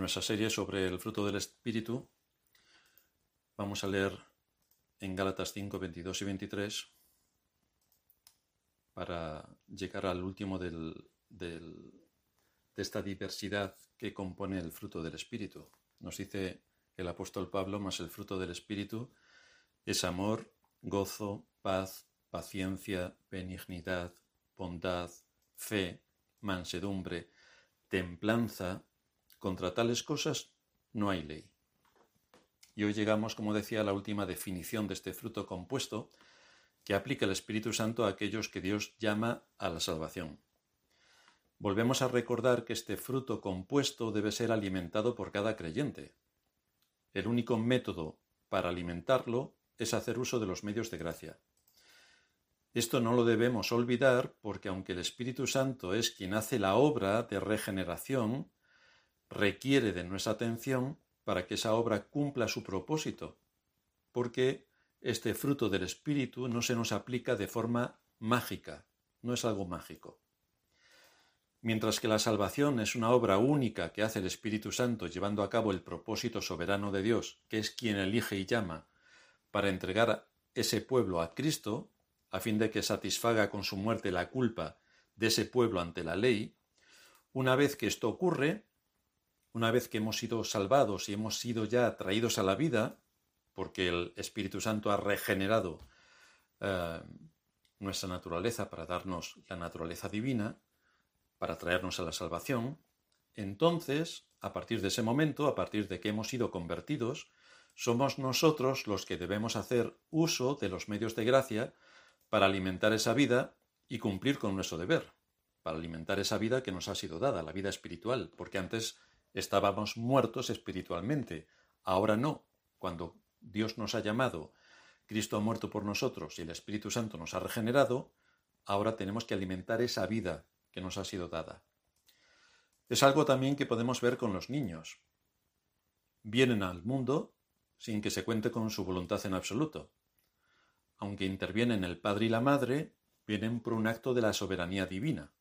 nuestra serie sobre el fruto del Espíritu, vamos a leer en Gálatas 5, 22 y 23 para llegar al último de esta diversidad que compone el fruto del Espíritu. Nos dice el apóstol Pablo, más el fruto del Espíritu es amor, gozo, paz, paciencia, benignidad, bondad, fe, mansedumbre, templanza, contra tales cosas no hay ley. Y hoy llegamos, como decía, a la última definición de este fruto compuesto que aplica el Espíritu Santo a aquellos que Dios llama a la salvación. Volvemos a recordar que este fruto compuesto debe ser alimentado por cada creyente. El único método para alimentarlo es hacer uso de los medios de gracia. Esto no lo debemos olvidar porque aunque el Espíritu Santo es quien hace la obra de regeneración, requiere de nuestra atención para que esa obra cumpla su propósito, porque este fruto del Espíritu no se nos aplica de forma mágica, no es algo mágico. Mientras que la salvación es una obra única que hace el Espíritu Santo llevando a cabo el propósito soberano de Dios, que es quien elige y llama, para entregar ese pueblo a Cristo, a fin de que satisfaga con su muerte la culpa de ese pueblo ante la ley, una vez que esto ocurre, una vez que hemos sido salvados y hemos sido ya traídos a la vida, porque el Espíritu Santo ha regenerado eh, nuestra naturaleza para darnos la naturaleza divina, para traernos a la salvación, entonces, a partir de ese momento, a partir de que hemos sido convertidos, somos nosotros los que debemos hacer uso de los medios de gracia para alimentar esa vida y cumplir con nuestro deber, para alimentar esa vida que nos ha sido dada, la vida espiritual, porque antes estábamos muertos espiritualmente. Ahora no. Cuando Dios nos ha llamado, Cristo ha muerto por nosotros y el Espíritu Santo nos ha regenerado, ahora tenemos que alimentar esa vida que nos ha sido dada. Es algo también que podemos ver con los niños. Vienen al mundo sin que se cuente con su voluntad en absoluto. Aunque intervienen el padre y la madre, vienen por un acto de la soberanía divina.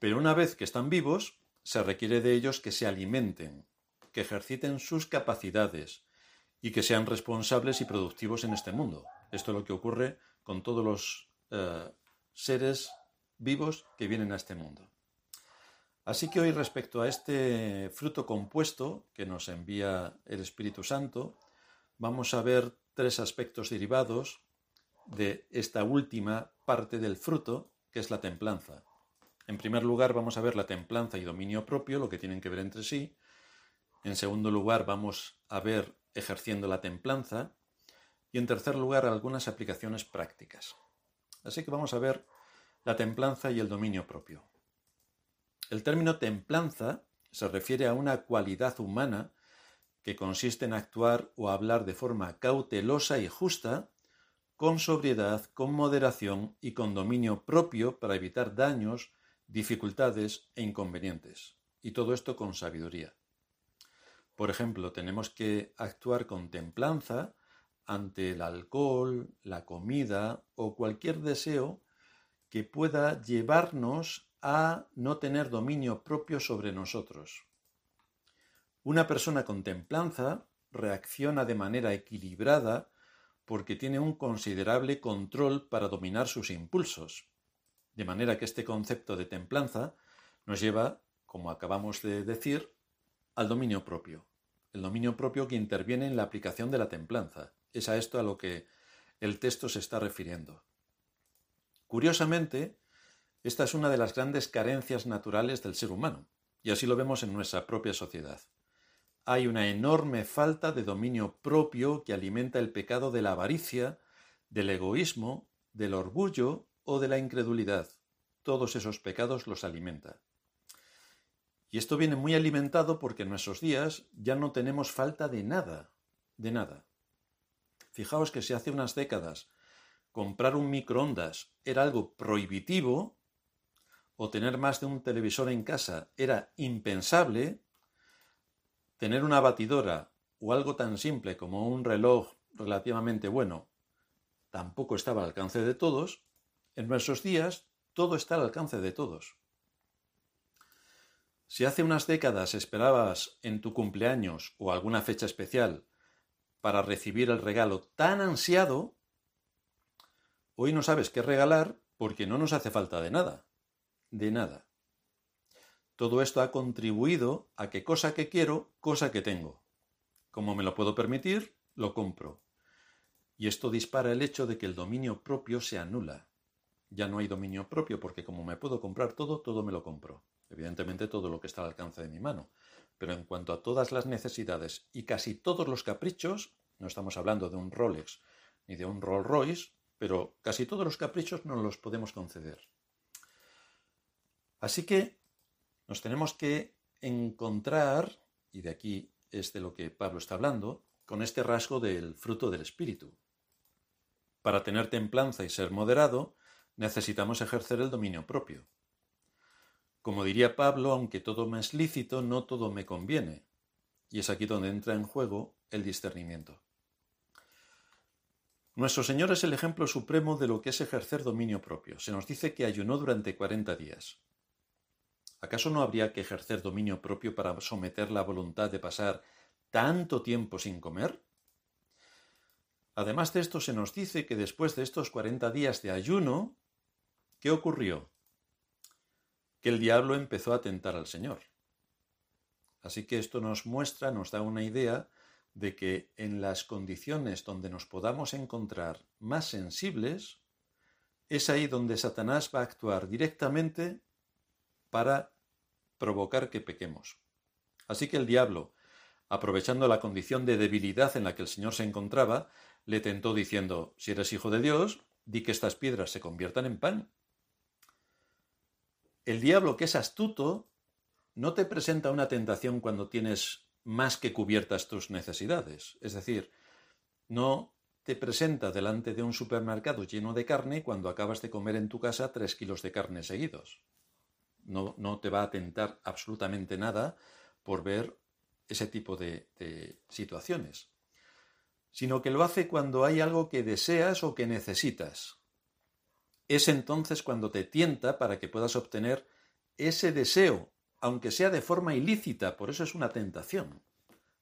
Pero una vez que están vivos, se requiere de ellos que se alimenten, que ejerciten sus capacidades y que sean responsables y productivos en este mundo. Esto es lo que ocurre con todos los eh, seres vivos que vienen a este mundo. Así que hoy respecto a este fruto compuesto que nos envía el Espíritu Santo, vamos a ver tres aspectos derivados de esta última parte del fruto, que es la templanza. En primer lugar, vamos a ver la templanza y dominio propio, lo que tienen que ver entre sí. En segundo lugar, vamos a ver ejerciendo la templanza. Y en tercer lugar, algunas aplicaciones prácticas. Así que vamos a ver la templanza y el dominio propio. El término templanza se refiere a una cualidad humana que consiste en actuar o hablar de forma cautelosa y justa, con sobriedad, con moderación y con dominio propio para evitar daños dificultades e inconvenientes. Y todo esto con sabiduría. Por ejemplo, tenemos que actuar con templanza ante el alcohol, la comida o cualquier deseo que pueda llevarnos a no tener dominio propio sobre nosotros. Una persona con templanza reacciona de manera equilibrada porque tiene un considerable control para dominar sus impulsos. De manera que este concepto de templanza nos lleva, como acabamos de decir, al dominio propio. El dominio propio que interviene en la aplicación de la templanza. Es a esto a lo que el texto se está refiriendo. Curiosamente, esta es una de las grandes carencias naturales del ser humano, y así lo vemos en nuestra propia sociedad. Hay una enorme falta de dominio propio que alimenta el pecado de la avaricia, del egoísmo, del orgullo o de la incredulidad. Todos esos pecados los alimenta. Y esto viene muy alimentado porque en nuestros días ya no tenemos falta de nada, de nada. Fijaos que si hace unas décadas comprar un microondas era algo prohibitivo, o tener más de un televisor en casa era impensable, tener una batidora o algo tan simple como un reloj relativamente bueno tampoco estaba al alcance de todos, en nuestros días todo está al alcance de todos. Si hace unas décadas esperabas en tu cumpleaños o alguna fecha especial para recibir el regalo tan ansiado, hoy no sabes qué regalar porque no nos hace falta de nada. De nada. Todo esto ha contribuido a que cosa que quiero, cosa que tengo. Como me lo puedo permitir, lo compro. Y esto dispara el hecho de que el dominio propio se anula. Ya no hay dominio propio porque como me puedo comprar todo, todo me lo compro. Evidentemente todo lo que está al alcance de mi mano. Pero en cuanto a todas las necesidades y casi todos los caprichos, no estamos hablando de un Rolex ni de un Rolls Royce, pero casi todos los caprichos no los podemos conceder. Así que nos tenemos que encontrar, y de aquí es de lo que Pablo está hablando, con este rasgo del fruto del Espíritu. Para tener templanza y ser moderado, necesitamos ejercer el dominio propio. Como diría Pablo, aunque todo me es lícito, no todo me conviene. Y es aquí donde entra en juego el discernimiento. Nuestro Señor es el ejemplo supremo de lo que es ejercer dominio propio. Se nos dice que ayunó durante cuarenta días. ¿Acaso no habría que ejercer dominio propio para someter la voluntad de pasar tanto tiempo sin comer? Además de esto, se nos dice que después de estos cuarenta días de ayuno, ¿qué ocurrió? que el diablo empezó a tentar al Señor. Así que esto nos muestra, nos da una idea de que en las condiciones donde nos podamos encontrar más sensibles, es ahí donde Satanás va a actuar directamente para provocar que pequemos. Así que el diablo, aprovechando la condición de debilidad en la que el Señor se encontraba, le tentó diciendo, si eres hijo de Dios, di que estas piedras se conviertan en pan. El diablo, que es astuto, no te presenta una tentación cuando tienes más que cubiertas tus necesidades. Es decir, no te presenta delante de un supermercado lleno de carne cuando acabas de comer en tu casa tres kilos de carne seguidos. No, no te va a tentar absolutamente nada por ver ese tipo de, de situaciones, sino que lo hace cuando hay algo que deseas o que necesitas es entonces cuando te tienta para que puedas obtener ese deseo, aunque sea de forma ilícita, por eso es una tentación,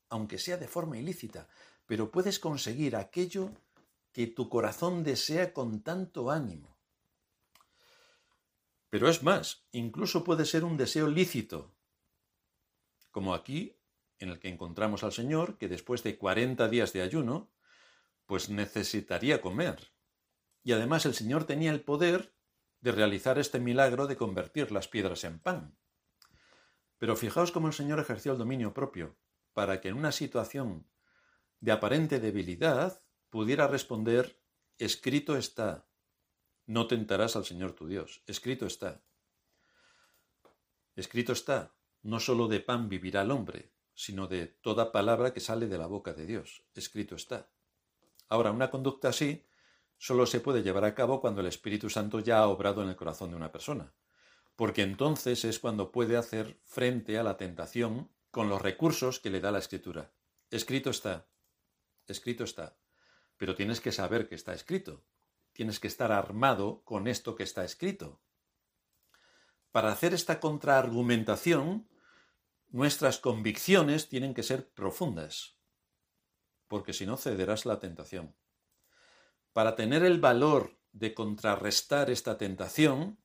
aunque sea de forma ilícita, pero puedes conseguir aquello que tu corazón desea con tanto ánimo. Pero es más, incluso puede ser un deseo lícito, como aquí, en el que encontramos al Señor, que después de 40 días de ayuno, pues necesitaría comer. Y además el Señor tenía el poder de realizar este milagro de convertir las piedras en pan. Pero fijaos cómo el Señor ejerció el dominio propio, para que en una situación de aparente debilidad pudiera responder, escrito está, no tentarás al Señor tu Dios, escrito está. Escrito está, no sólo de pan vivirá el hombre, sino de toda palabra que sale de la boca de Dios, escrito está. Ahora, una conducta así solo se puede llevar a cabo cuando el Espíritu Santo ya ha obrado en el corazón de una persona, porque entonces es cuando puede hacer frente a la tentación con los recursos que le da la Escritura. Escrito está, escrito está, pero tienes que saber que está escrito, tienes que estar armado con esto que está escrito. Para hacer esta contraargumentación, nuestras convicciones tienen que ser profundas, porque si no cederás la tentación. Para tener el valor de contrarrestar esta tentación,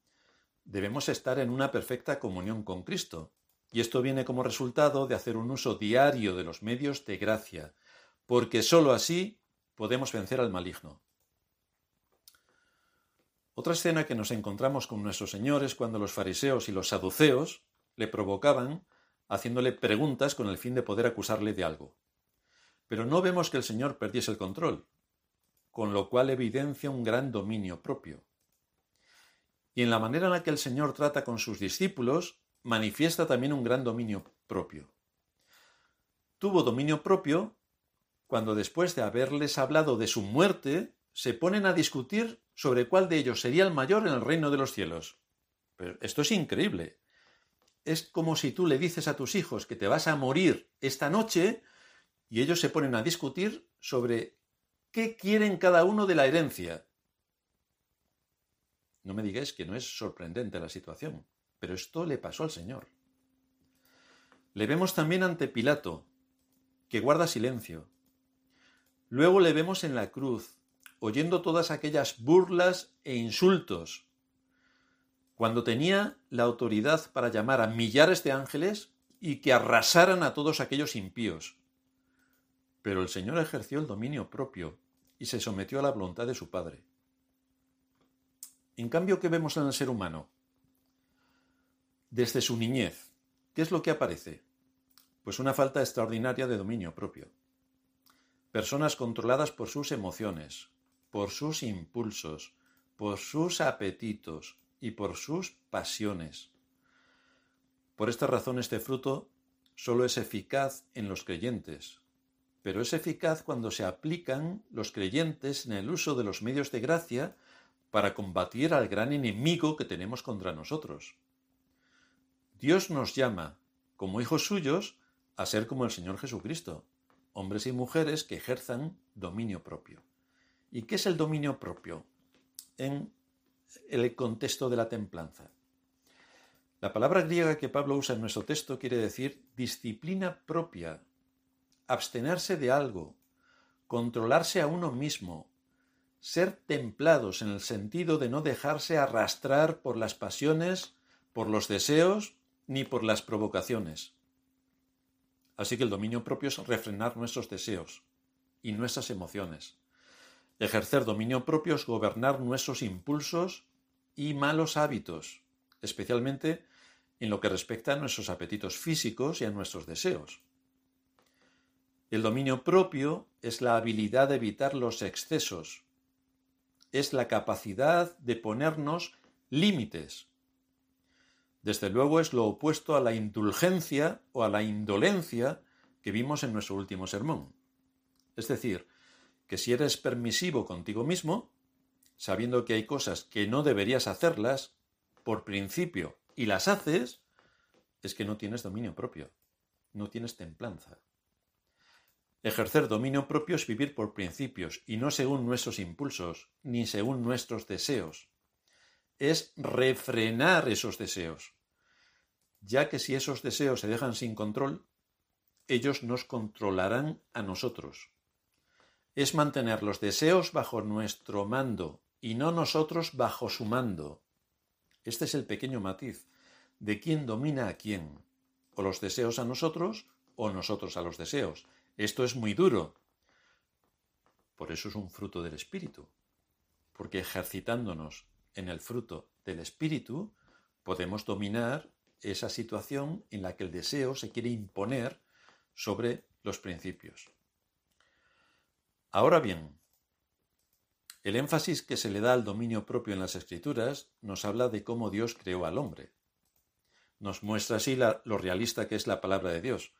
debemos estar en una perfecta comunión con Cristo. Y esto viene como resultado de hacer un uso diario de los medios de gracia, porque sólo así podemos vencer al maligno. Otra escena que nos encontramos con nuestro Señor es cuando los fariseos y los saduceos le provocaban haciéndole preguntas con el fin de poder acusarle de algo. Pero no vemos que el Señor perdiese el control con lo cual evidencia un gran dominio propio. Y en la manera en la que el Señor trata con sus discípulos, manifiesta también un gran dominio propio. Tuvo dominio propio cuando después de haberles hablado de su muerte, se ponen a discutir sobre cuál de ellos sería el mayor en el reino de los cielos. Pero esto es increíble. Es como si tú le dices a tus hijos que te vas a morir esta noche y ellos se ponen a discutir sobre ¿Qué quieren cada uno de la herencia? No me digáis que no es sorprendente la situación, pero esto le pasó al Señor. Le vemos también ante Pilato, que guarda silencio. Luego le vemos en la cruz, oyendo todas aquellas burlas e insultos. Cuando tenía la autoridad para llamar a millares de ángeles y que arrasaran a todos aquellos impíos. Pero el Señor ejerció el dominio propio y se sometió a la voluntad de su Padre. En cambio, ¿qué vemos en el ser humano? Desde su niñez, ¿qué es lo que aparece? Pues una falta extraordinaria de dominio propio. Personas controladas por sus emociones, por sus impulsos, por sus apetitos y por sus pasiones. Por esta razón este fruto solo es eficaz en los creyentes, pero es eficaz cuando se aplican los creyentes en el uso de los medios de gracia para combatir al gran enemigo que tenemos contra nosotros. Dios nos llama, como hijos suyos, a ser como el Señor Jesucristo, hombres y mujeres que ejerzan dominio propio. ¿Y qué es el dominio propio en el contexto de la templanza? La palabra griega que Pablo usa en nuestro texto quiere decir disciplina propia, abstenerse de algo, controlarse a uno mismo, ser templados en el sentido de no dejarse arrastrar por las pasiones, por los deseos ni por las provocaciones. Así que el dominio propio es refrenar nuestros deseos y nuestras emociones. Ejercer dominio propio es gobernar nuestros impulsos y malos hábitos, especialmente en lo que respecta a nuestros apetitos físicos y a nuestros deseos. El dominio propio es la habilidad de evitar los excesos, es la capacidad de ponernos límites. Desde luego es lo opuesto a la indulgencia o a la indolencia que vimos en nuestro último sermón. Es decir, que si eres permisivo contigo mismo, sabiendo que hay cosas que no deberías hacerlas, por principio, y las haces, es que no tienes dominio propio, no tienes templanza. Ejercer dominio propio es vivir por principios y no según nuestros impulsos, ni según nuestros deseos. Es refrenar esos deseos, ya que si esos deseos se dejan sin control, ellos nos controlarán a nosotros. Es mantener los deseos bajo nuestro mando y no nosotros bajo su mando. Este es el pequeño matiz de quién domina a quién, o los deseos a nosotros o nosotros a los deseos esto es muy duro. Por eso es un fruto del Espíritu. Porque ejercitándonos en el fruto del Espíritu, podemos dominar esa situación en la que el deseo se quiere imponer sobre los principios. Ahora bien, el énfasis que se le da al dominio propio en las escrituras nos habla de cómo Dios creó al hombre. Nos muestra así lo realista que es la palabra de Dios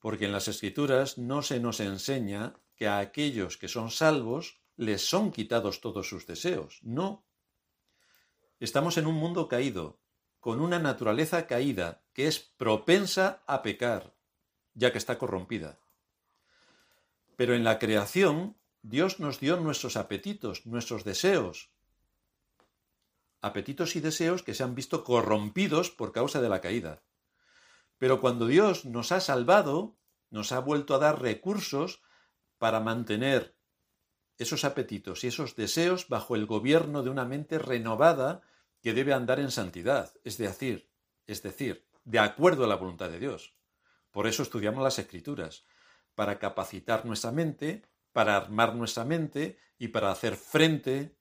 porque en las escrituras no se nos enseña que a aquellos que son salvos les son quitados todos sus deseos. No. Estamos en un mundo caído, con una naturaleza caída que es propensa a pecar, ya que está corrompida. Pero en la creación Dios nos dio nuestros apetitos, nuestros deseos. Apetitos y deseos que se han visto corrompidos por causa de la caída. Pero cuando Dios nos ha salvado, nos ha vuelto a dar recursos para mantener esos apetitos y esos deseos bajo el gobierno de una mente renovada que debe andar en santidad, es decir, es decir, de acuerdo a la voluntad de Dios. Por eso estudiamos las escrituras, para capacitar nuestra mente, para armar nuestra mente y para hacer frente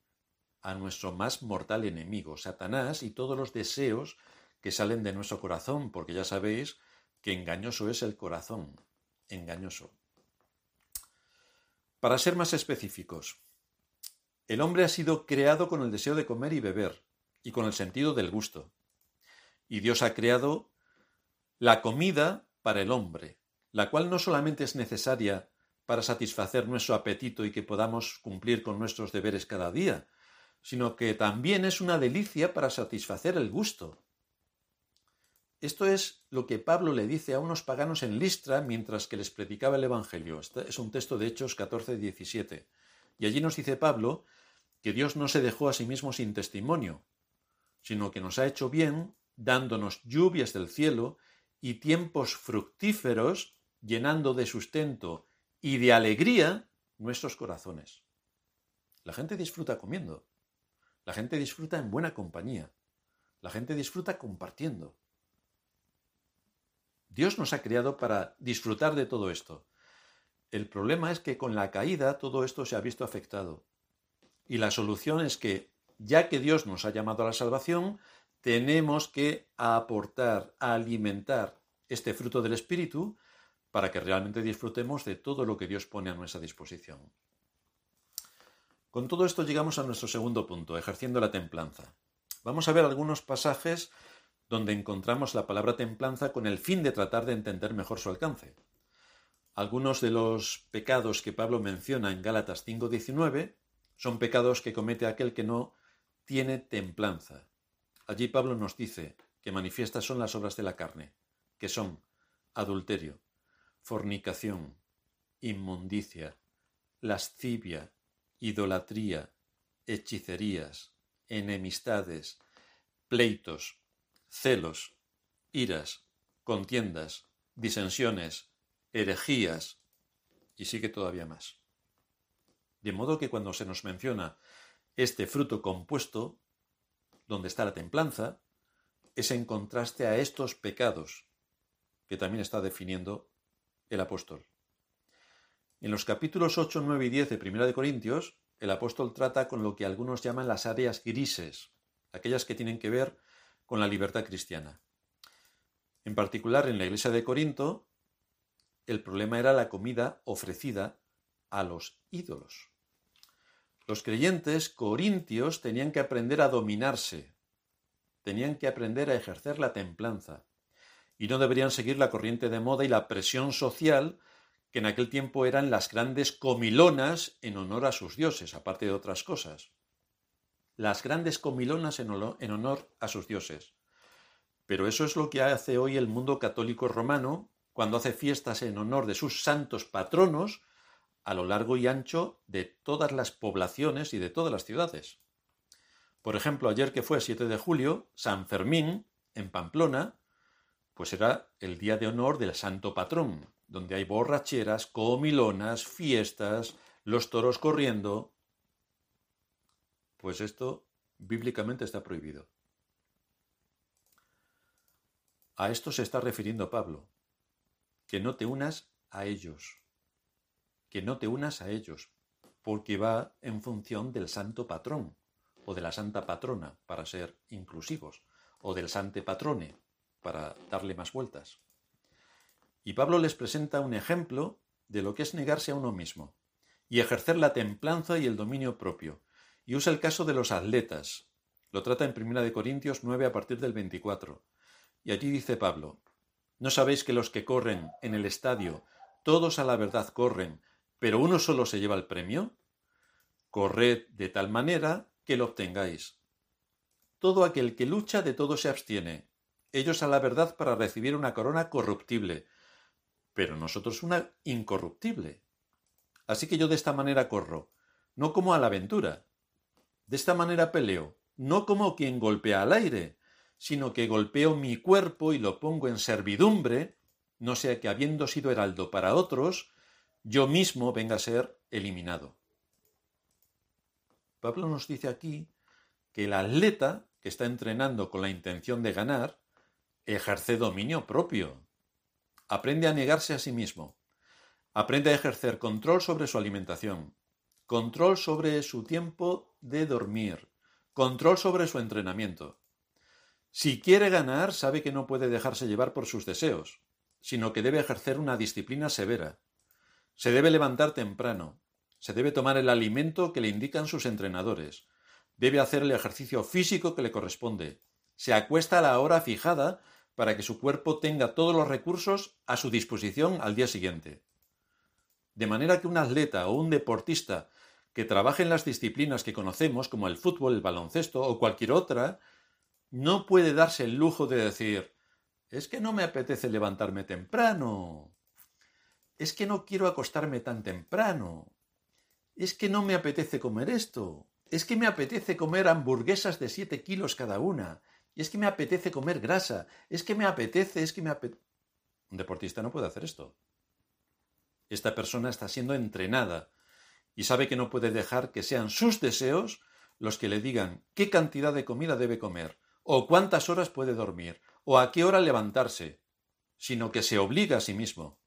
a nuestro más mortal enemigo, Satanás, y todos los deseos que salen de nuestro corazón, porque ya sabéis que engañoso es el corazón, engañoso. Para ser más específicos, el hombre ha sido creado con el deseo de comer y beber, y con el sentido del gusto. Y Dios ha creado la comida para el hombre, la cual no solamente es necesaria para satisfacer nuestro apetito y que podamos cumplir con nuestros deberes cada día, sino que también es una delicia para satisfacer el gusto. Esto es lo que Pablo le dice a unos paganos en Listra mientras que les predicaba el Evangelio. Este es un texto de Hechos 14, 17. Y allí nos dice Pablo que Dios no se dejó a sí mismo sin testimonio, sino que nos ha hecho bien dándonos lluvias del cielo y tiempos fructíferos, llenando de sustento y de alegría nuestros corazones. La gente disfruta comiendo, la gente disfruta en buena compañía, la gente disfruta compartiendo. Dios nos ha creado para disfrutar de todo esto. El problema es que con la caída todo esto se ha visto afectado. Y la solución es que, ya que Dios nos ha llamado a la salvación, tenemos que aportar, alimentar este fruto del Espíritu para que realmente disfrutemos de todo lo que Dios pone a nuestra disposición. Con todo esto llegamos a nuestro segundo punto, ejerciendo la templanza. Vamos a ver algunos pasajes donde encontramos la palabra templanza con el fin de tratar de entender mejor su alcance. Algunos de los pecados que Pablo menciona en Gálatas 5:19 son pecados que comete aquel que no tiene templanza. Allí Pablo nos dice que manifiestas son las obras de la carne, que son adulterio, fornicación, inmundicia, lascivia, idolatría, hechicerías, enemistades, pleitos, celos, iras, contiendas, disensiones, herejías, y sigue todavía más. De modo que cuando se nos menciona este fruto compuesto, donde está la templanza, es en contraste a estos pecados que también está definiendo el apóstol. En los capítulos 8, 9 y 10 de Primera de Corintios, el apóstol trata con lo que algunos llaman las áreas grises, aquellas que tienen que ver con la libertad cristiana. En particular, en la iglesia de Corinto, el problema era la comida ofrecida a los ídolos. Los creyentes corintios tenían que aprender a dominarse, tenían que aprender a ejercer la templanza, y no deberían seguir la corriente de moda y la presión social que en aquel tiempo eran las grandes comilonas en honor a sus dioses, aparte de otras cosas las grandes comilonas en honor a sus dioses. Pero eso es lo que hace hoy el mundo católico romano cuando hace fiestas en honor de sus santos patronos a lo largo y ancho de todas las poblaciones y de todas las ciudades. Por ejemplo, ayer que fue 7 de julio, San Fermín, en Pamplona, pues era el día de honor del santo patrón, donde hay borracheras, comilonas, fiestas, los toros corriendo, pues esto bíblicamente está prohibido. A esto se está refiriendo Pablo, que no te unas a ellos, que no te unas a ellos, porque va en función del santo patrón o de la santa patrona, para ser inclusivos, o del sante patrone, para darle más vueltas. Y Pablo les presenta un ejemplo de lo que es negarse a uno mismo y ejercer la templanza y el dominio propio, y usa el caso de los atletas. Lo trata en 1 Corintios 9 a partir del 24. Y allí dice Pablo, ¿no sabéis que los que corren en el estadio, todos a la verdad corren, pero uno solo se lleva el premio? Corred de tal manera que lo obtengáis. Todo aquel que lucha de todo se abstiene, ellos a la verdad para recibir una corona corruptible, pero nosotros una incorruptible. Así que yo de esta manera corro, no como a la aventura, de esta manera peleo, no como quien golpea al aire, sino que golpeo mi cuerpo y lo pongo en servidumbre, no sea que habiendo sido heraldo para otros, yo mismo venga a ser eliminado. Pablo nos dice aquí que el atleta que está entrenando con la intención de ganar ejerce dominio propio, aprende a negarse a sí mismo, aprende a ejercer control sobre su alimentación, control sobre su tiempo de dormir, control sobre su entrenamiento. Si quiere ganar, sabe que no puede dejarse llevar por sus deseos, sino que debe ejercer una disciplina severa. Se debe levantar temprano, se debe tomar el alimento que le indican sus entrenadores, debe hacer el ejercicio físico que le corresponde, se acuesta a la hora fijada para que su cuerpo tenga todos los recursos a su disposición al día siguiente. De manera que un atleta o un deportista que trabaje en las disciplinas que conocemos, como el fútbol, el baloncesto o cualquier otra, no puede darse el lujo de decir, es que no me apetece levantarme temprano, es que no quiero acostarme tan temprano, es que no me apetece comer esto, es que me apetece comer hamburguesas de 7 kilos cada una, es que me apetece comer grasa, es que me apetece, es que me apetece... Un deportista no puede hacer esto. Esta persona está siendo entrenada y sabe que no puede dejar que sean sus deseos los que le digan qué cantidad de comida debe comer, o cuántas horas puede dormir, o a qué hora levantarse, sino que se obliga a sí mismo.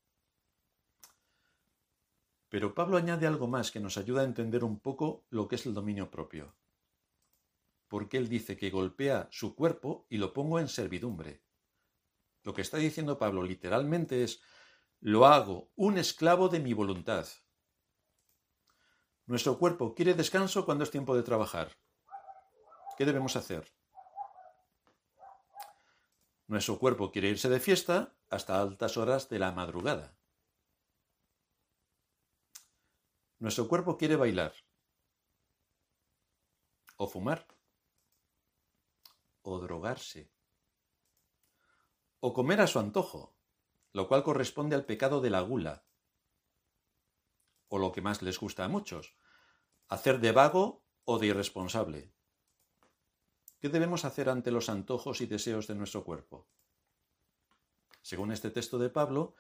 Pero Pablo añade algo más que nos ayuda a entender un poco lo que es el dominio propio. Porque él dice que golpea su cuerpo y lo pongo en servidumbre. Lo que está diciendo Pablo literalmente es, lo hago un esclavo de mi voluntad. Nuestro cuerpo quiere descanso cuando es tiempo de trabajar. ¿Qué debemos hacer? Nuestro cuerpo quiere irse de fiesta hasta altas horas de la madrugada. Nuestro cuerpo quiere bailar, o fumar, o drogarse, o comer a su antojo, lo cual corresponde al pecado de la gula, o lo que más les gusta a muchos, hacer de vago o de irresponsable. ¿Qué debemos hacer ante los antojos y deseos de nuestro cuerpo? Según este texto de Pablo,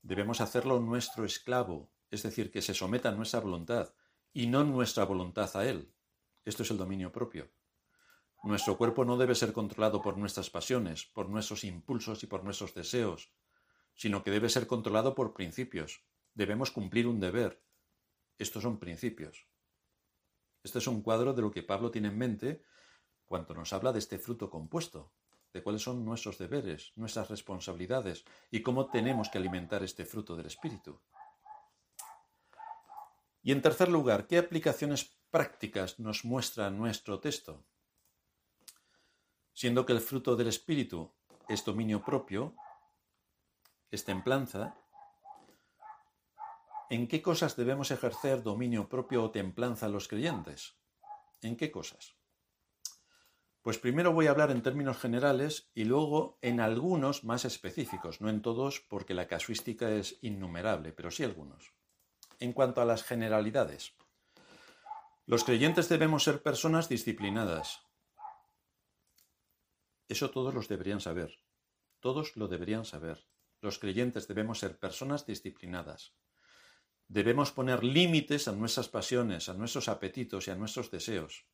debemos hacerlo nuestro esclavo, es decir, que se someta a nuestra voluntad y no nuestra voluntad a él. Esto es el dominio propio. Nuestro cuerpo no debe ser controlado por nuestras pasiones, por nuestros impulsos y por nuestros deseos, sino que debe ser controlado por principios. Debemos cumplir un deber. Estos son principios. Este es un cuadro de lo que Pablo tiene en mente cuando nos habla de este fruto compuesto, de cuáles son nuestros deberes, nuestras responsabilidades y cómo tenemos que alimentar este fruto del Espíritu. Y en tercer lugar, ¿qué aplicaciones prácticas nos muestra nuestro texto? Siendo que el fruto del Espíritu es dominio propio, es templanza, ¿en qué cosas debemos ejercer dominio propio o templanza los creyentes? ¿En qué cosas? Pues primero voy a hablar en términos generales y luego en algunos más específicos, no en todos porque la casuística es innumerable, pero sí algunos. En cuanto a las generalidades, los creyentes debemos ser personas disciplinadas. Eso todos los deberían saber. Todos lo deberían saber. Los creyentes debemos ser personas disciplinadas. Debemos poner límites a nuestras pasiones, a nuestros apetitos y a nuestros deseos.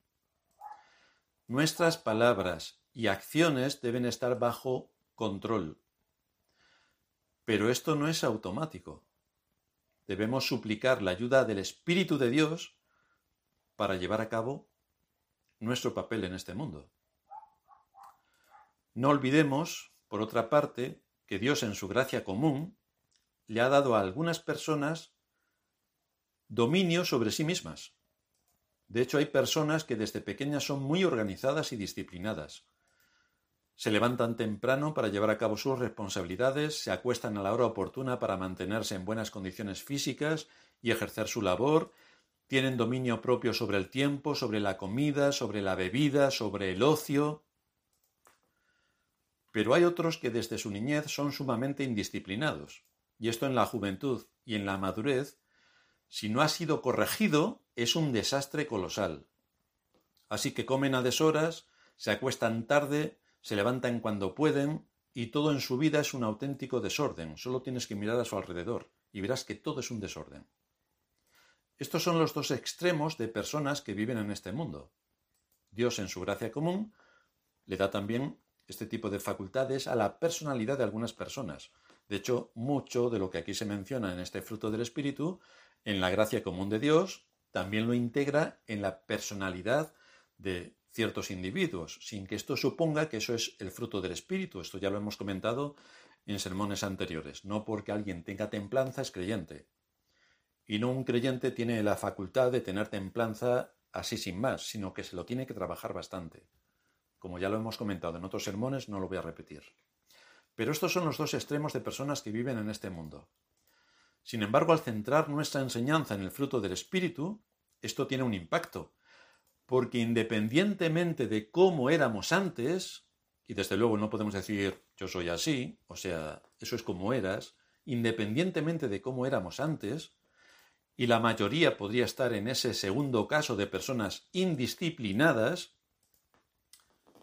Nuestras palabras y acciones deben estar bajo control. Pero esto no es automático. Debemos suplicar la ayuda del Espíritu de Dios para llevar a cabo nuestro papel en este mundo. No olvidemos, por otra parte, que Dios en su gracia común le ha dado a algunas personas dominio sobre sí mismas. De hecho, hay personas que desde pequeñas son muy organizadas y disciplinadas. Se levantan temprano para llevar a cabo sus responsabilidades, se acuestan a la hora oportuna para mantenerse en buenas condiciones físicas y ejercer su labor, tienen dominio propio sobre el tiempo, sobre la comida, sobre la bebida, sobre el ocio. Pero hay otros que desde su niñez son sumamente indisciplinados, y esto en la juventud y en la madurez si no ha sido corregido, es un desastre colosal. Así que comen a deshoras, se acuestan tarde, se levantan cuando pueden, y todo en su vida es un auténtico desorden. Solo tienes que mirar a su alrededor y verás que todo es un desorden. Estos son los dos extremos de personas que viven en este mundo. Dios en su gracia común le da también este tipo de facultades a la personalidad de algunas personas. De hecho, mucho de lo que aquí se menciona en este fruto del Espíritu en la gracia común de Dios, también lo integra en la personalidad de ciertos individuos, sin que esto suponga que eso es el fruto del Espíritu. Esto ya lo hemos comentado en sermones anteriores. No porque alguien tenga templanza es creyente. Y no un creyente tiene la facultad de tener templanza así sin más, sino que se lo tiene que trabajar bastante. Como ya lo hemos comentado en otros sermones, no lo voy a repetir. Pero estos son los dos extremos de personas que viven en este mundo. Sin embargo, al centrar nuestra enseñanza en el fruto del Espíritu, esto tiene un impacto, porque independientemente de cómo éramos antes, y desde luego no podemos decir yo soy así, o sea, eso es como eras, independientemente de cómo éramos antes, y la mayoría podría estar en ese segundo caso de personas indisciplinadas,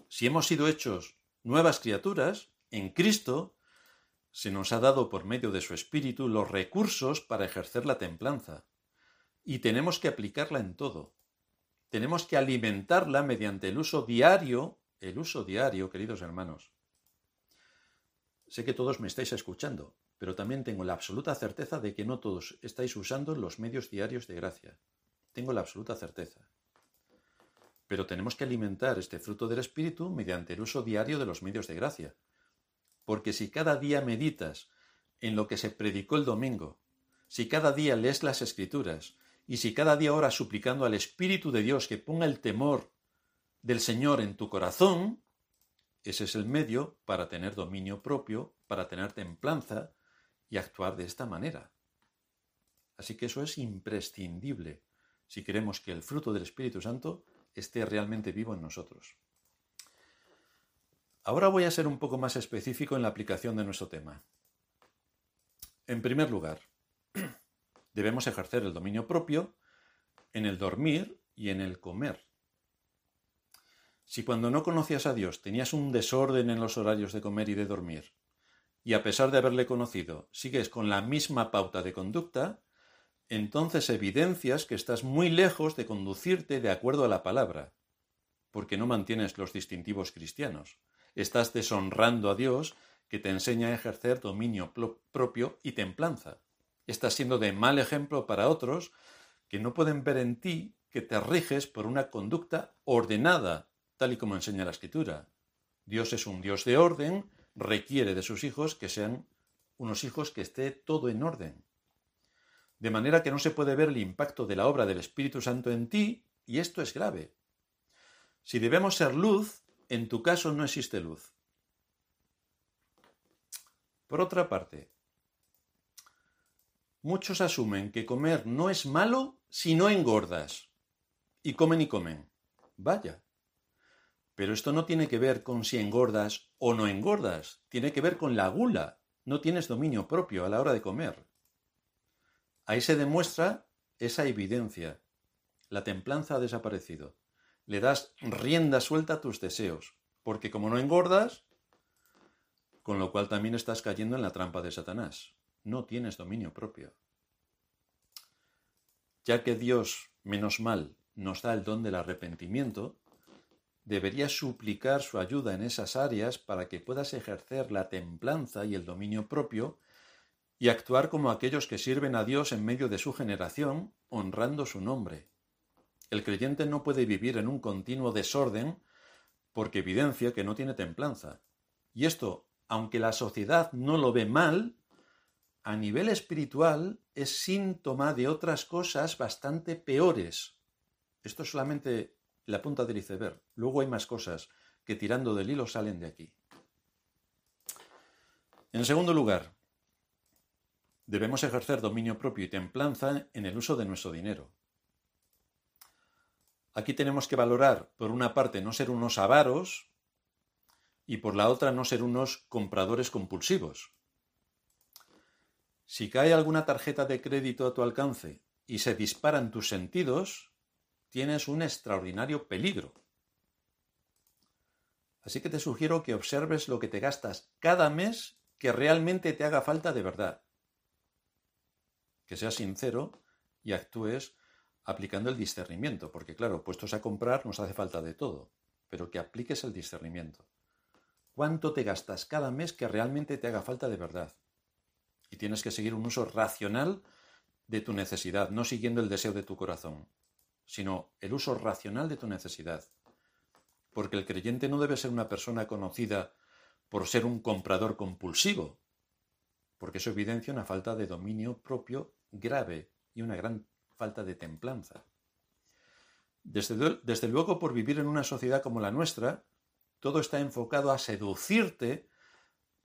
si hemos sido hechos nuevas criaturas en Cristo, se nos ha dado por medio de su espíritu los recursos para ejercer la templanza. Y tenemos que aplicarla en todo. Tenemos que alimentarla mediante el uso diario, el uso diario, queridos hermanos. Sé que todos me estáis escuchando, pero también tengo la absoluta certeza de que no todos estáis usando los medios diarios de gracia. Tengo la absoluta certeza. Pero tenemos que alimentar este fruto del Espíritu mediante el uso diario de los medios de gracia porque si cada día meditas en lo que se predicó el domingo, si cada día lees las escrituras, y si cada día oras suplicando al Espíritu de Dios que ponga el temor del Señor en tu corazón, ese es el medio para tener dominio propio, para tener templanza y actuar de esta manera. Así que eso es imprescindible si queremos que el fruto del Espíritu Santo esté realmente vivo en nosotros. Ahora voy a ser un poco más específico en la aplicación de nuestro tema. En primer lugar, debemos ejercer el dominio propio en el dormir y en el comer. Si cuando no conocías a Dios tenías un desorden en los horarios de comer y de dormir, y a pesar de haberle conocido sigues con la misma pauta de conducta, entonces evidencias que estás muy lejos de conducirte de acuerdo a la palabra, porque no mantienes los distintivos cristianos estás deshonrando a Dios que te enseña a ejercer dominio propio y templanza. Estás siendo de mal ejemplo para otros que no pueden ver en ti que te riges por una conducta ordenada, tal y como enseña la Escritura. Dios es un Dios de orden, requiere de sus hijos que sean unos hijos que esté todo en orden. De manera que no se puede ver el impacto de la obra del Espíritu Santo en ti, y esto es grave. Si debemos ser luz, en tu caso no existe luz. Por otra parte, muchos asumen que comer no es malo si no engordas. Y comen y comen. Vaya. Pero esto no tiene que ver con si engordas o no engordas. Tiene que ver con la gula. No tienes dominio propio a la hora de comer. Ahí se demuestra esa evidencia. La templanza ha desaparecido le das rienda suelta a tus deseos, porque como no engordas, con lo cual también estás cayendo en la trampa de Satanás. No tienes dominio propio. Ya que Dios, menos mal, nos da el don del arrepentimiento, deberías suplicar su ayuda en esas áreas para que puedas ejercer la templanza y el dominio propio y actuar como aquellos que sirven a Dios en medio de su generación, honrando su nombre. El creyente no puede vivir en un continuo desorden porque evidencia que no tiene templanza. Y esto, aunque la sociedad no lo ve mal, a nivel espiritual es síntoma de otras cosas bastante peores. Esto es solamente la punta del iceberg. Luego hay más cosas que tirando del hilo salen de aquí. En segundo lugar, debemos ejercer dominio propio y templanza en el uso de nuestro dinero. Aquí tenemos que valorar, por una parte, no ser unos avaros y por la otra, no ser unos compradores compulsivos. Si cae alguna tarjeta de crédito a tu alcance y se disparan tus sentidos, tienes un extraordinario peligro. Así que te sugiero que observes lo que te gastas cada mes que realmente te haga falta de verdad. Que seas sincero y actúes aplicando el discernimiento, porque claro, puestos a comprar nos hace falta de todo, pero que apliques el discernimiento. ¿Cuánto te gastas cada mes que realmente te haga falta de verdad? Y tienes que seguir un uso racional de tu necesidad, no siguiendo el deseo de tu corazón, sino el uso racional de tu necesidad. Porque el creyente no debe ser una persona conocida por ser un comprador compulsivo, porque eso evidencia una falta de dominio propio grave y una gran falta de templanza. Desde, desde, luego, por vivir en una sociedad como la nuestra, todo está enfocado a seducirte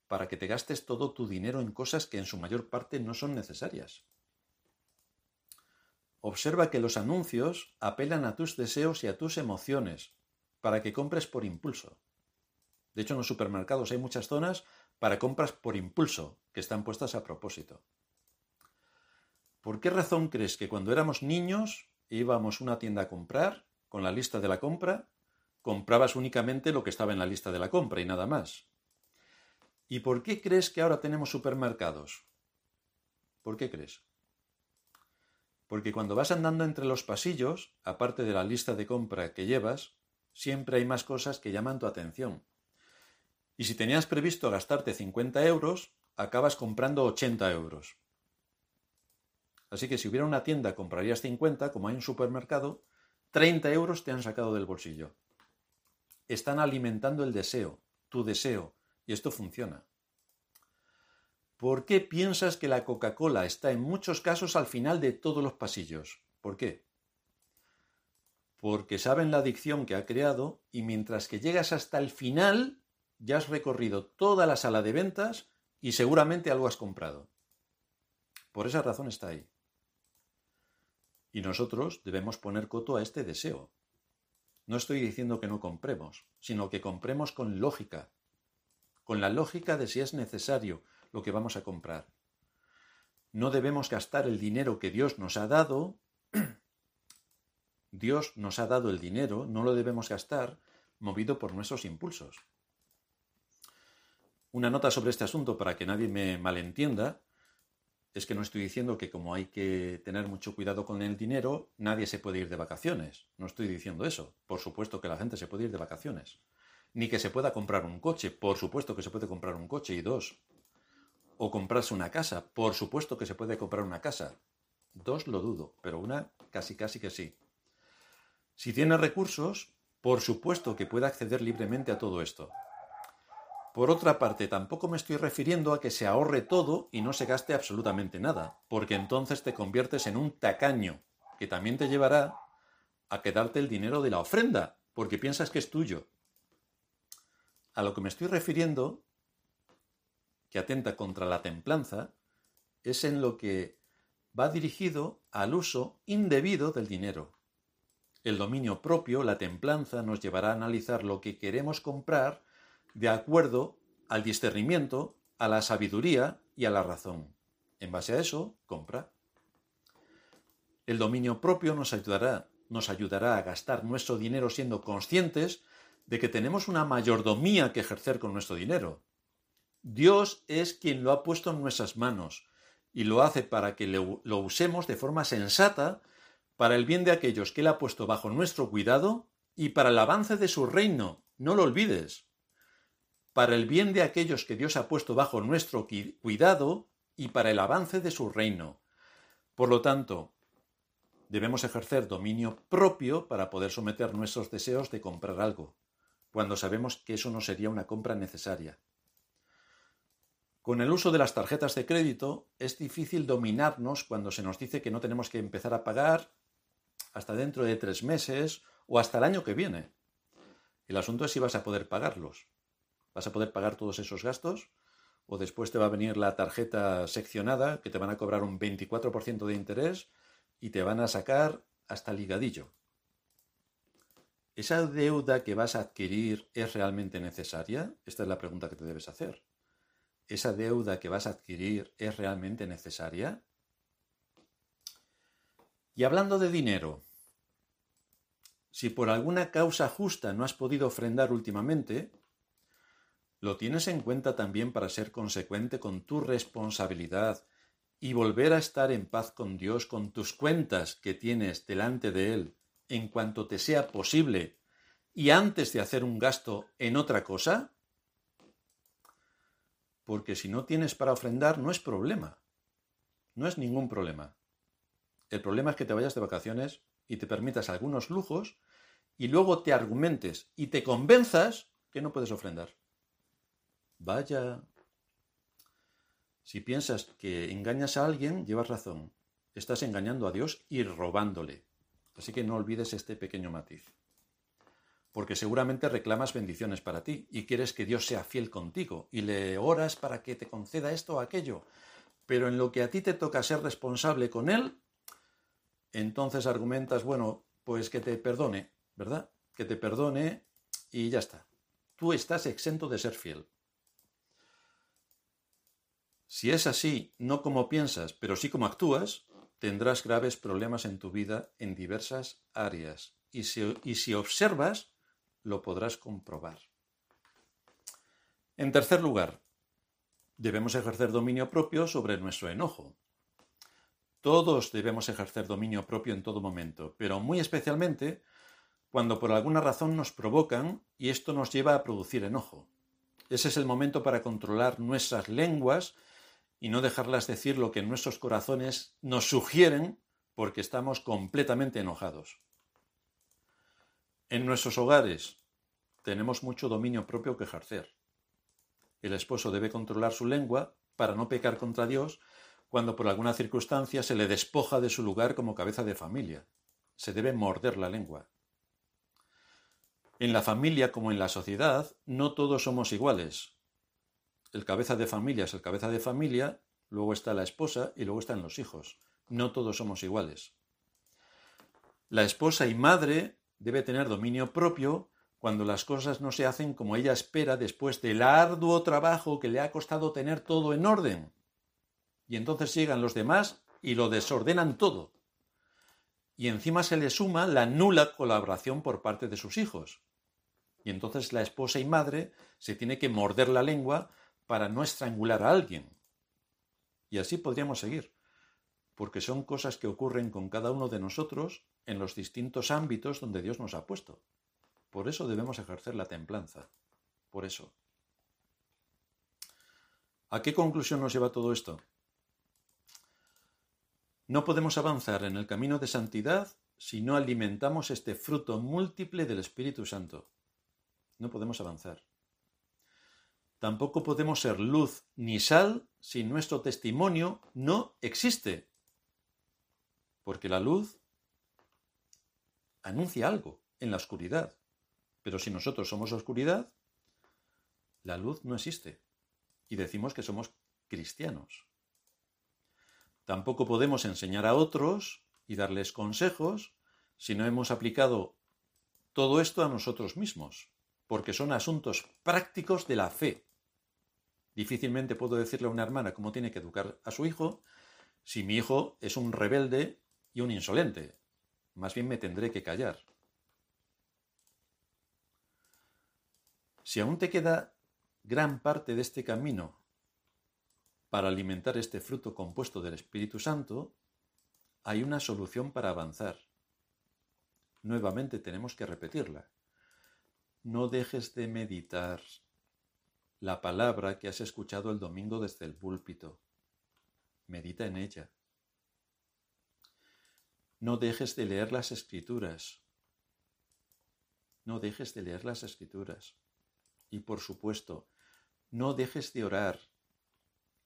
para que te gastes todo tu dinero en cosas que en su mayor parte no son necesarias. Observa que los anuncios apelan a tus deseos y a tus emociones para que compres por impulso. De hecho, en los supermercados hay muchas zonas para compras por impulso que están puestas a propósito. ¿Por qué razón crees que cuando éramos niños íbamos a una tienda a comprar, con la lista de la compra, comprabas únicamente lo que estaba en la lista de la compra y nada más? ¿Y por qué crees que ahora tenemos supermercados? ¿Por qué crees? Porque cuando vas andando entre los pasillos, aparte de la lista de compra que llevas, siempre hay más cosas que llaman tu atención. Y si tenías previsto gastarte 50 euros, acabas comprando 80 euros. Así que si hubiera una tienda comprarías 50, como hay un supermercado, 30 euros te han sacado del bolsillo. Están alimentando el deseo, tu deseo, y esto funciona. ¿Por qué piensas que la Coca-Cola está en muchos casos al final de todos los pasillos? ¿Por qué? Porque saben la adicción que ha creado y mientras que llegas hasta el final ya has recorrido toda la sala de ventas y seguramente algo has comprado. Por esa razón está ahí. Y nosotros debemos poner coto a este deseo. No estoy diciendo que no compremos, sino que compremos con lógica, con la lógica de si es necesario lo que vamos a comprar. No debemos gastar el dinero que Dios nos ha dado. Dios nos ha dado el dinero, no lo debemos gastar movido por nuestros impulsos. Una nota sobre este asunto para que nadie me malentienda es que no estoy diciendo que como hay que tener mucho cuidado con el dinero, nadie se puede ir de vacaciones. No estoy diciendo eso. Por supuesto que la gente se puede ir de vacaciones. Ni que se pueda comprar un coche. Por supuesto que se puede comprar un coche y dos. O comprarse una casa. Por supuesto que se puede comprar una casa. Dos lo dudo, pero una casi casi que sí. Si tiene recursos, por supuesto que puede acceder libremente a todo esto. Por otra parte, tampoco me estoy refiriendo a que se ahorre todo y no se gaste absolutamente nada, porque entonces te conviertes en un tacaño, que también te llevará a quedarte el dinero de la ofrenda, porque piensas que es tuyo. A lo que me estoy refiriendo, que atenta contra la templanza, es en lo que va dirigido al uso indebido del dinero. El dominio propio, la templanza, nos llevará a analizar lo que queremos comprar de acuerdo al discernimiento, a la sabiduría y a la razón. En base a eso, compra. El dominio propio nos ayudará, nos ayudará a gastar nuestro dinero siendo conscientes de que tenemos una mayordomía que ejercer con nuestro dinero. Dios es quien lo ha puesto en nuestras manos y lo hace para que lo usemos de forma sensata para el bien de aquellos que Él ha puesto bajo nuestro cuidado y para el avance de su reino. No lo olvides para el bien de aquellos que Dios ha puesto bajo nuestro cuidado y para el avance de su reino. Por lo tanto, debemos ejercer dominio propio para poder someter nuestros deseos de comprar algo, cuando sabemos que eso no sería una compra necesaria. Con el uso de las tarjetas de crédito es difícil dominarnos cuando se nos dice que no tenemos que empezar a pagar hasta dentro de tres meses o hasta el año que viene. El asunto es si vas a poder pagarlos. ¿Vas a poder pagar todos esos gastos? ¿O después te va a venir la tarjeta seccionada que te van a cobrar un 24% de interés y te van a sacar hasta ligadillo? ¿Esa deuda que vas a adquirir es realmente necesaria? Esta es la pregunta que te debes hacer. ¿Esa deuda que vas a adquirir es realmente necesaria? Y hablando de dinero, si por alguna causa justa no has podido ofrendar últimamente, ¿Lo tienes en cuenta también para ser consecuente con tu responsabilidad y volver a estar en paz con Dios con tus cuentas que tienes delante de Él en cuanto te sea posible y antes de hacer un gasto en otra cosa? Porque si no tienes para ofrendar no es problema. No es ningún problema. El problema es que te vayas de vacaciones y te permitas algunos lujos y luego te argumentes y te convenzas que no puedes ofrendar. Vaya. Si piensas que engañas a alguien, llevas razón. Estás engañando a Dios y robándole. Así que no olvides este pequeño matiz. Porque seguramente reclamas bendiciones para ti y quieres que Dios sea fiel contigo y le oras para que te conceda esto o aquello. Pero en lo que a ti te toca ser responsable con Él, entonces argumentas, bueno, pues que te perdone, ¿verdad? Que te perdone y ya está. Tú estás exento de ser fiel. Si es así, no como piensas, pero sí como actúas, tendrás graves problemas en tu vida en diversas áreas. Y si, observas, lo podrás comprobar. En tercer lugar, debemos ejercer dominio propio sobre nuestro enojo. Todos debemos ejercer dominio propio en todo momento, pero muy especialmente cuando por alguna razón nos provocan y esto nos lleva a producir enojo. Ese es el momento para controlar nuestras lenguas y no dejarlas decir lo que nuestros corazones nos sugieren porque estamos completamente enojados. En nuestros hogares tenemos mucho dominio propio que ejercer. El esposo debe controlar su lengua para no pecar contra Dios cuando por alguna circunstancia se le despoja de su lugar como cabeza de familia. Se debe morder la lengua. En la familia como en la sociedad, no todos somos iguales. El cabeza de familia es el cabeza de familia, luego está la esposa y luego están los hijos. No todos somos iguales. La esposa y madre debe tener dominio propio cuando las cosas no se hacen como ella espera después del arduo trabajo que le ha costado tener todo en orden. Y entonces llegan los demás y lo desordenan todo. Y encima se le suma la nula colaboración por parte de sus hijos. Y entonces la esposa y madre se tiene que morder la lengua para no estrangular a alguien. Y así podríamos seguir, porque son cosas que ocurren con cada uno de nosotros en los distintos ámbitos donde Dios nos ha puesto. Por eso debemos ejercer la templanza. Por eso. ¿A qué conclusión nos lleva todo esto? No podemos avanzar en el camino de santidad si no alimentamos este fruto múltiple del Espíritu Santo. No podemos avanzar. Tampoco podemos ser luz ni sal si nuestro testimonio no existe. Porque la luz anuncia algo en la oscuridad. Pero si nosotros somos oscuridad, la luz no existe. Y decimos que somos cristianos. Tampoco podemos enseñar a otros y darles consejos si no hemos aplicado todo esto a nosotros mismos, porque son asuntos prácticos de la fe. Difícilmente puedo decirle a una hermana cómo tiene que educar a su hijo si mi hijo es un rebelde y un insolente. Más bien me tendré que callar. Si aún te queda gran parte de este camino para alimentar este fruto compuesto del Espíritu Santo, hay una solución para avanzar. Nuevamente tenemos que repetirla. No dejes de meditar la palabra que has escuchado el domingo desde el púlpito. Medita en ella. No dejes de leer las escrituras. No dejes de leer las escrituras. Y por supuesto, no dejes de orar.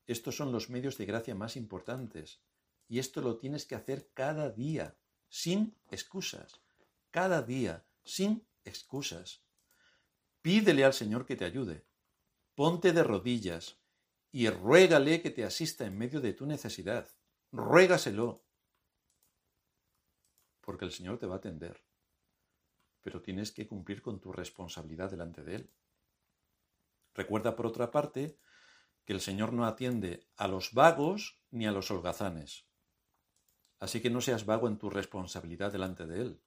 Estos son los medios de gracia más importantes. Y esto lo tienes que hacer cada día, sin excusas. Cada día, sin excusas. Pídele al Señor que te ayude. Ponte de rodillas y ruégale que te asista en medio de tu necesidad. Ruégaselo. Porque el Señor te va a atender. Pero tienes que cumplir con tu responsabilidad delante de Él. Recuerda, por otra parte, que el Señor no atiende a los vagos ni a los holgazanes. Así que no seas vago en tu responsabilidad delante de Él.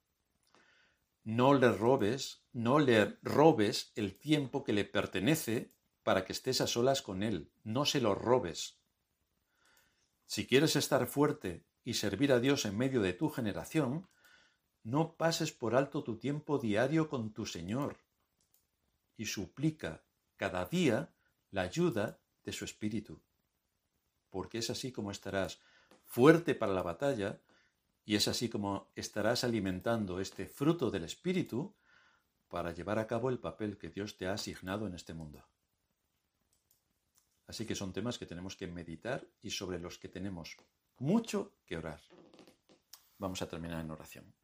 No le robes, no le robes el tiempo que le pertenece para que estés a solas con Él. No se lo robes. Si quieres estar fuerte y servir a Dios en medio de tu generación, no pases por alto tu tiempo diario con tu Señor y suplica cada día la ayuda de su espíritu, porque es así como estarás fuerte para la batalla y es así como estarás alimentando este fruto del espíritu para llevar a cabo el papel que Dios te ha asignado en este mundo. Así que son temas que tenemos que meditar y sobre los que tenemos mucho que orar. Vamos a terminar en oración.